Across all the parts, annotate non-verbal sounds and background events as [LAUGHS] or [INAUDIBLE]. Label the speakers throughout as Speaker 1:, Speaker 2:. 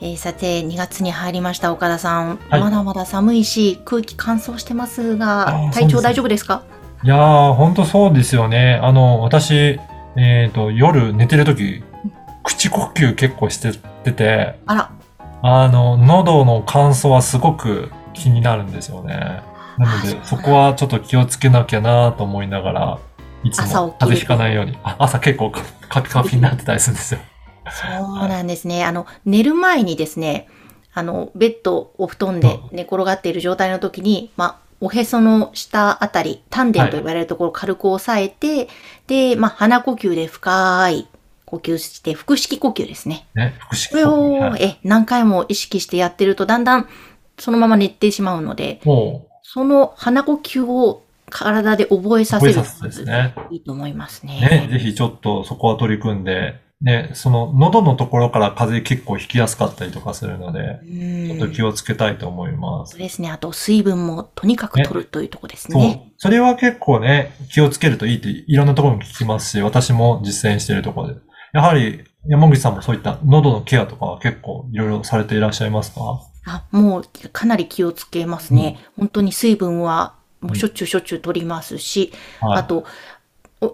Speaker 1: えーさて2月に入りました岡田さん、
Speaker 2: はい
Speaker 1: まだまだ寒いし空気乾燥してます
Speaker 2: あ
Speaker 1: が
Speaker 2: ー
Speaker 1: 体調大丈夫ですか？
Speaker 2: いやー、ほんとそうですよね。あの、私、えっ、と、夜寝てるとき、口呼吸結構しててて、
Speaker 1: あら
Speaker 2: あの、喉の乾燥はすごく気になるんですよね。なので
Speaker 1: あそ
Speaker 2: こはちょっと気をつけなきゃなと思いながら、いつも風邪ひかないように。あ朝結構カカピカピになってたりするんですよ。
Speaker 1: そうなんですね。あの、寝る前にですね、あの、ベッド、お布団で寝転がっている状態の時に、まあ、おへその下あたり、丹田と言われるところを軽く押さえて、で、まあ、鼻呼吸で深い呼吸して、腹式呼吸ですね。
Speaker 2: ね、腹式
Speaker 1: これ
Speaker 2: 呼吸。
Speaker 1: を、
Speaker 2: はい
Speaker 1: え、何回も意識してやってると、だんだんそのまま寝てしまうので、
Speaker 2: も
Speaker 1: その鼻呼吸を体で覚え
Speaker 2: う、
Speaker 1: させる
Speaker 2: 覚えさせてですね。
Speaker 1: いいと思いますね。
Speaker 2: ね、ぜひちょっとそこは取り組んで、ね、その喉のところから風邪結構ひきやすかったりとかするので、ちょっと気
Speaker 1: うん。
Speaker 2: をつけたいと思います。
Speaker 1: そうですね。あと、水分もとにかく取るというところです
Speaker 2: そう
Speaker 1: ね。。
Speaker 2: それは結構ね、気をつけるといいっていろんなところに聞きますし、私も実践しているところで。やはり山口さんもそういった喉のケアとかは結構いろいろされていらっしゃいますか？
Speaker 1: あ、もうかなり気をつけますね。本当に水分はもうしょっちゅうしょっちゅう取りますし、
Speaker 2: はい。
Speaker 1: あと、お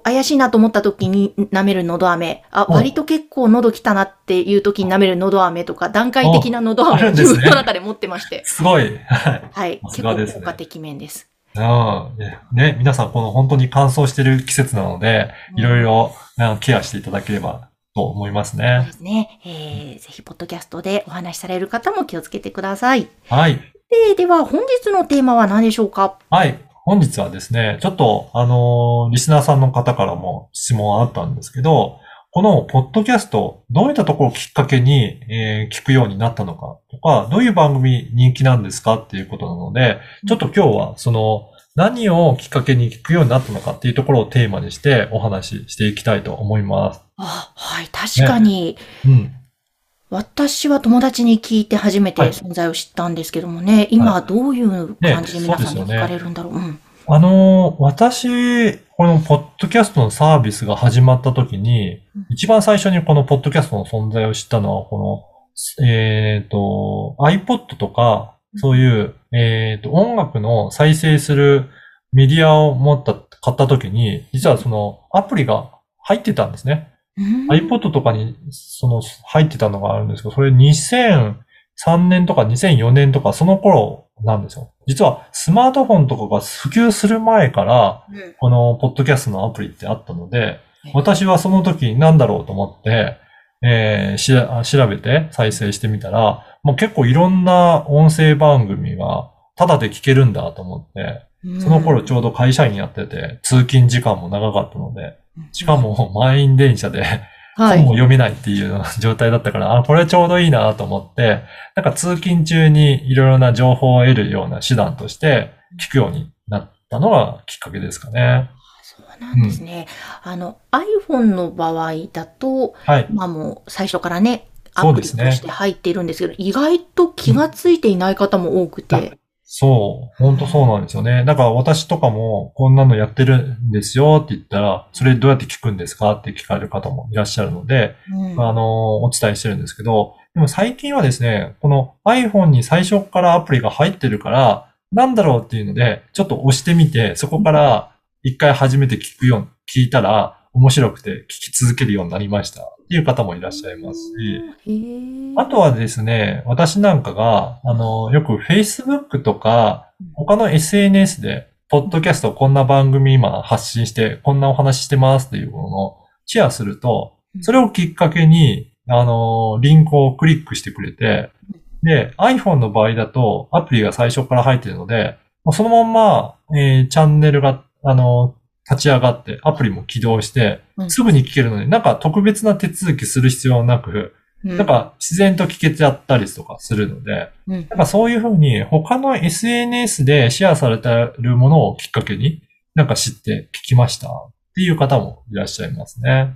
Speaker 1: 怪しいなと思った時に舐める喉飴。あ、
Speaker 2: うん
Speaker 1: 割と結構喉来たなっていう時に舐める喉飴とか、段階的な喉飴を自分の中で持ってまして。[LAUGHS]
Speaker 2: すごい。はい。[LAUGHS]
Speaker 1: はい。結構効果的面です。
Speaker 2: ああねね、皆さんこの本当に乾燥してる季節なので、いろいろあケアしていただければと思います
Speaker 1: そう
Speaker 2: ね
Speaker 1: で。すね。えー、ぜひ、ポッドキャストでお話しされる方も気をつけてください。
Speaker 2: はい。
Speaker 1: で、では、本日のテーマは何でしょうか？
Speaker 2: はい。本日はですね、ちょっと、あのーリスナーさんの方からも質問あったんですけど、このポッドキャスト、どういったところをきっかけに、えー聞くようになったのかとか、どういう番組人気なんですかっていうことなので、ちょっと今日はその、何をきっかけに聞くようになったのかっていうところをテーマにしてお話ししていきたいと思います。
Speaker 1: あ、はい。確かに、
Speaker 2: うん。
Speaker 1: 私は友達に聞いて初めて
Speaker 2: はい
Speaker 1: 存在を知ったんですけどもね、今どういう感じで皆さんに
Speaker 2: ねそうですよね
Speaker 1: 聞かれるんだろう？うん。
Speaker 2: あのー私、このポッドキャストのサービスが始まった時に
Speaker 1: うん、
Speaker 2: 一番最初にこのポッドキャストの存在を知ったのは、この、えっ、と、iPod とか、そういう、えっ、と、音楽の再生するメディアを持った、買った時に、実はそのアプリが入ってたんですね。
Speaker 1: うん。
Speaker 2: iPod とかに、その、入ってたのがあるんですけど、それ2003年とか2004年とか、その頃なんですよ。実は、スマートフォンとかが普及する前から、
Speaker 1: うん。
Speaker 2: この、ポッドキャストのアプリってあったので
Speaker 1: え、
Speaker 2: 私はその時に何だろうと思って、えー調べて再生してみたら、もう結構いろんな音声番組が、タダで聞けるんだと思って、その頃ちょうど会社員やってて、通勤時間も長かったので、しか、も満員電車で
Speaker 1: はい。
Speaker 2: 本も読めないっていう状態だったから、あ、これちょうどいいなと思って、なんか通勤中にいろいろな情報を得るような手段として聞くようになったのがきっかけですかね。
Speaker 1: そうなんですね。あの、iPhone の場合だと、
Speaker 2: はい。
Speaker 1: まあもう最初からね、アプリとして入っているんですけど、意外と気がついていない方も多くて、
Speaker 2: そう。本当そうなんですよね。だから私とかもこんなのやってるんですよって言ったら、それどうやって聞くんですか？って聞かれる方もいらっしゃるので、
Speaker 1: うん
Speaker 2: あの、お伝えしてるんですけど、でも最近はですね、この iPhone に最初からアプリが入ってるから、なんだろうっていうので、ちょっと押してみて、そこから一回初めて聞くよう、聞いたら面白くて聞き続けるようになりました。っていう方もいらっしゃいますし、あとはですね、私なんかが、あの、よく Facebook とか、他の SNS で、ポッドキャストこんな番組今発信して、こんなお話してますっていうものをシェアすると、それをきっかけに、あの、リンクをクリックしてくれて、で、iPhone の場合だとアプリが最初から入っているので、そのまんま、えーチャンネルが、あの、立ち上がって、アプリも起動して
Speaker 1: う、ん。
Speaker 2: すぐに聞けるので、なんか特別な手続きする必要なく、
Speaker 1: うん。
Speaker 2: なんか自然と聞けちゃったりとかするので、
Speaker 1: うん。
Speaker 2: なんかそういうふうに他の SNS でシェアされてるものをきっかけになんか知って聞きましたっていう方もいらっしゃいますね。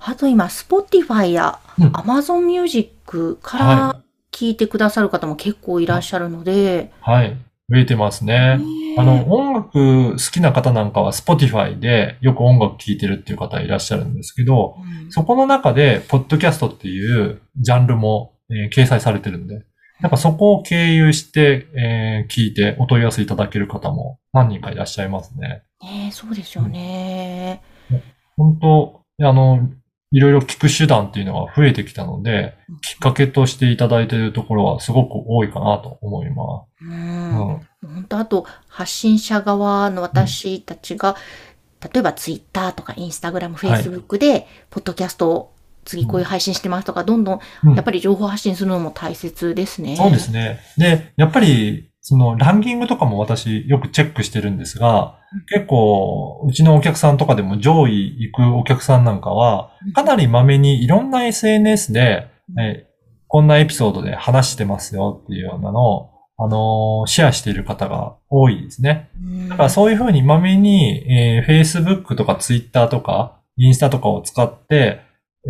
Speaker 1: あと今、Spotify や
Speaker 2: うん。
Speaker 1: Amazon Music か
Speaker 2: は
Speaker 1: ら聞いてくださる方も結構いらっしゃるので、
Speaker 2: はい。増えてますね。
Speaker 1: ね
Speaker 2: あの、音楽好きな方なんかは Spotify でよく音楽聴いてるっていう方いらっしゃるんですけど、
Speaker 1: うん
Speaker 2: そこの中で、ポッドキャストっていうジャンルも、えー掲載されてるんで、なんかそこを経由して、えー聞いてお問い合わせいただける方も何人かいらっしゃいますね。
Speaker 1: ねそうですよね。
Speaker 2: 本当あの、いろいろ聞く手段っていうのが増えてきたので、きっかけとしていただいているところはすごく多いかなと思いま
Speaker 1: う
Speaker 2: す。
Speaker 1: ん
Speaker 2: うん。
Speaker 1: 本当あと、発信者側の私たちが、例えばツイッターとかインスタグラム、フェイスブックで、ポッドキャストを次こういう配信してますとか、どんどん、
Speaker 2: うん
Speaker 1: やっぱり情報発信するのも大切ですね。
Speaker 2: そうですね。で、やっぱり、そのランキングとかも私よくチェックしてるんですが
Speaker 1: うん、
Speaker 2: 結構、うちのお客さんとかでも上位行くお客さんなんかは
Speaker 1: うん、
Speaker 2: かなりまめにいろんな SNS で、
Speaker 1: うん
Speaker 2: えこんなエピソードで話してますよっていうようなのを、あのーシェアしている方が多いですね。
Speaker 1: うん。
Speaker 2: だからそういうふうにまめに、えー Facebook とか Twitter とか、インスタとかを使って、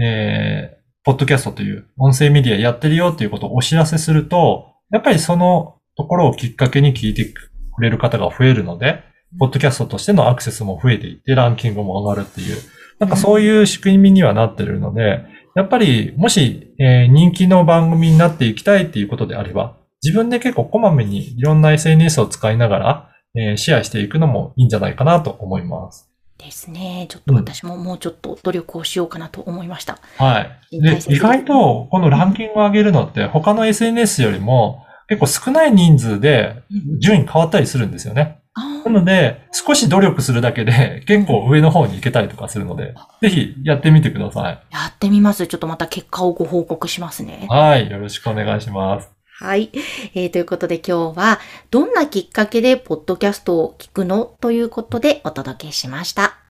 Speaker 2: えーポッドキャストという音声メディアやってるよっていうことをお知らせすると、やっぱりそのところをきっかけに聞いてくれる方が増えるので、ポッドキャストとしてのアクセスも増えていって、ランキングも上がるっていう、なんかそういう仕組みにはなってるので、やっぱり、もし、えー人気の番組になっていきたいっていうことであれば、自分で結構こまめにいろんな SNS を使いながら、えーシェアしていくのもいいんじゃないかなと思います。
Speaker 1: ですね。ちょっと私ももうちょっと努力をしようかなと思いました。
Speaker 2: はい。で意外とこのランキングを上げるのって他の SNS よりも結構少ない人数で順位変わったりするんですよね。
Speaker 1: あ
Speaker 2: なので、少し努力するだけで [LAUGHS] 結構上の方に行けたりとかするので、ぜひやってみてください。
Speaker 1: やってみます。ちょっとまた結果をご報告しますね。
Speaker 2: はい。よろしくお願いします。
Speaker 1: はい。えーということで今日は、どんなきっかけでポッドキャストを聞くの？ということでお届けしました。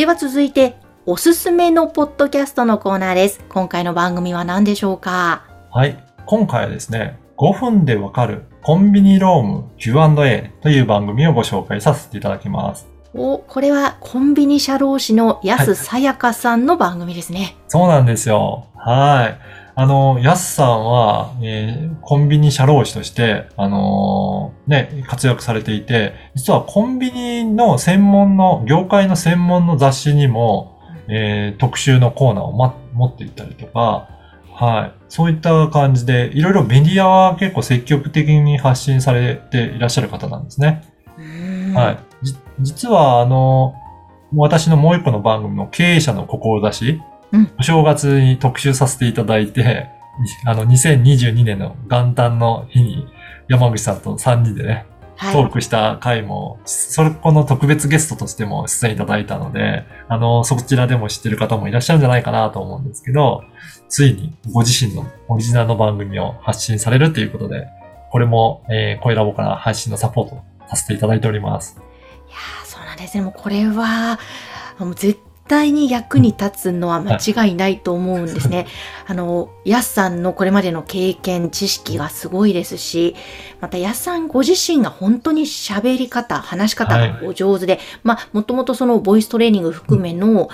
Speaker 1: では続いて、おすすめのポッドキャストのコーナーです。今回の番組は何でしょうか？
Speaker 2: はい。今回はですね、5分でわかるコンビニローム Q&A という番組をご紹介させていただきます。
Speaker 1: お、これはコンビニ社労士の安さやかさんの番組ですね。
Speaker 2: そうなんですよ。はい。あの、ヤスさんは、えーコンビニ社労士として、あのーね、活躍されていて、実はコンビニの専門の、業界の専門の雑誌にも、えー特集のコーナーを、ま、持っていったりとか、はい。そういった感じで、いろいろメディアは結構積極的に発信されていらっしゃる方なんですね。はい。じ実は、あの、私のもう一個の番組の経営者の志、
Speaker 1: うん
Speaker 2: お正月に特集させていただいて、[LAUGHS] あの、2022年の元旦の日に山口さんと3人でね、
Speaker 1: はい
Speaker 2: トークした回も、それこの特別ゲストとしても出演いただいたので、あの、そちらでも知ってる方もいらっしゃるんじゃないかなと思うんですけど、ついにご自身のオリジナルの番組を発信されるということで、これも、えー、声ラボから配信のサポートさせていただいております。
Speaker 1: いやーそうなんですね。もうこれは、もう絶対に役に立つのは間違いないと思うんですね。[LAUGHS] あの、ヤスさんのこれまでの経験、知識がすごいですし、またヤスさんご自身が本当に喋り方、話し方がお上手で、まあ、もともとそのボイストレーニング含めの、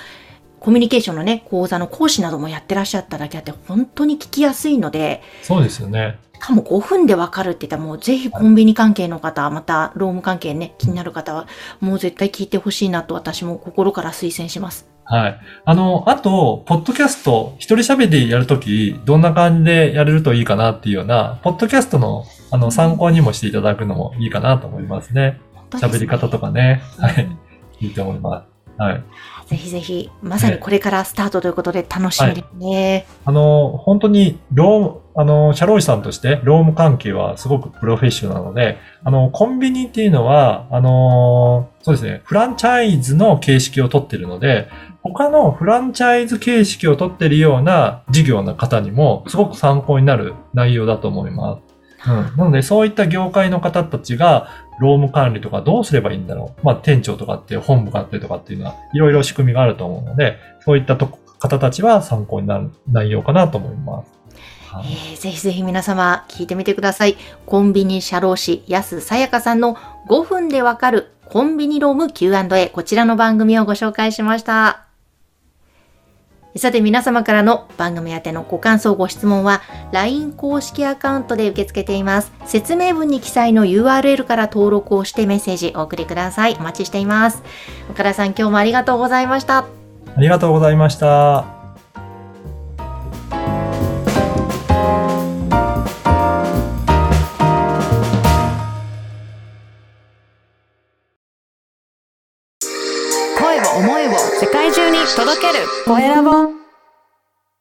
Speaker 1: コミュニケーションのね、講座の講師などもやってらっしゃっただけあって、本当に聞きやすいので、
Speaker 2: そうですよね。
Speaker 1: しかも5分でわかるって言ったらもうぜひコンビニ関係の方、またローム関係ね、気になる方はもう絶対聞いてほしいなと私も心から推薦します。
Speaker 2: はい。あの、あと、ポッドキャスト、一人喋りやるとき、どんな感じでやれるといいかなっていうような、ポッドキャストの、あの、参考にもしていただくのもいいかなと思いますね。喋り方とかね。はい。
Speaker 1: うん
Speaker 2: いいと思います。はい。
Speaker 1: ぜひぜひ、まさにこれからスタートということで楽しみですね。
Speaker 2: あの、本当に、ロー、あの、社労士さんとして、労務関係はすごくプロフェッショナルなので、あの、コンビニっていうのは、あの、そうですね、フランチャイズの形式をとっているので、他のフランチャイズ形式をとっているような事業の方にも、すごく参考になる内容だと思います。うん。なので、そういった業界の方たちが、労務管理とかどうすればいいんだろう。まあ、店長とかって本部があったりとかっていうのは、いろいろ仕組みがあると思うので、そういったとこ方たちは参考になる内容かなと思います。はい
Speaker 1: えーぜひぜひ皆様聞いてみてください。コンビニ社労士安さやかさんの5分でわかるコンビニローム Q&A こちらの番組をご紹介しました。さて皆様からの番組宛てのご感想ご質問は LINE 公式アカウントで受け付けています。説明文に記載の URL から登録をしてメッセージお送りください。お待ちしています。岡田さん今日もありがとうございました。
Speaker 2: ありがとうございました。
Speaker 3: 声